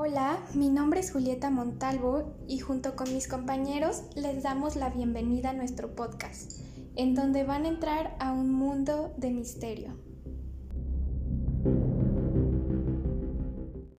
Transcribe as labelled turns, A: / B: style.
A: Hola, mi nombre es Julieta Montalvo y junto con mis compañeros les damos la bienvenida a nuestro podcast, en donde van a entrar a un mundo de misterio.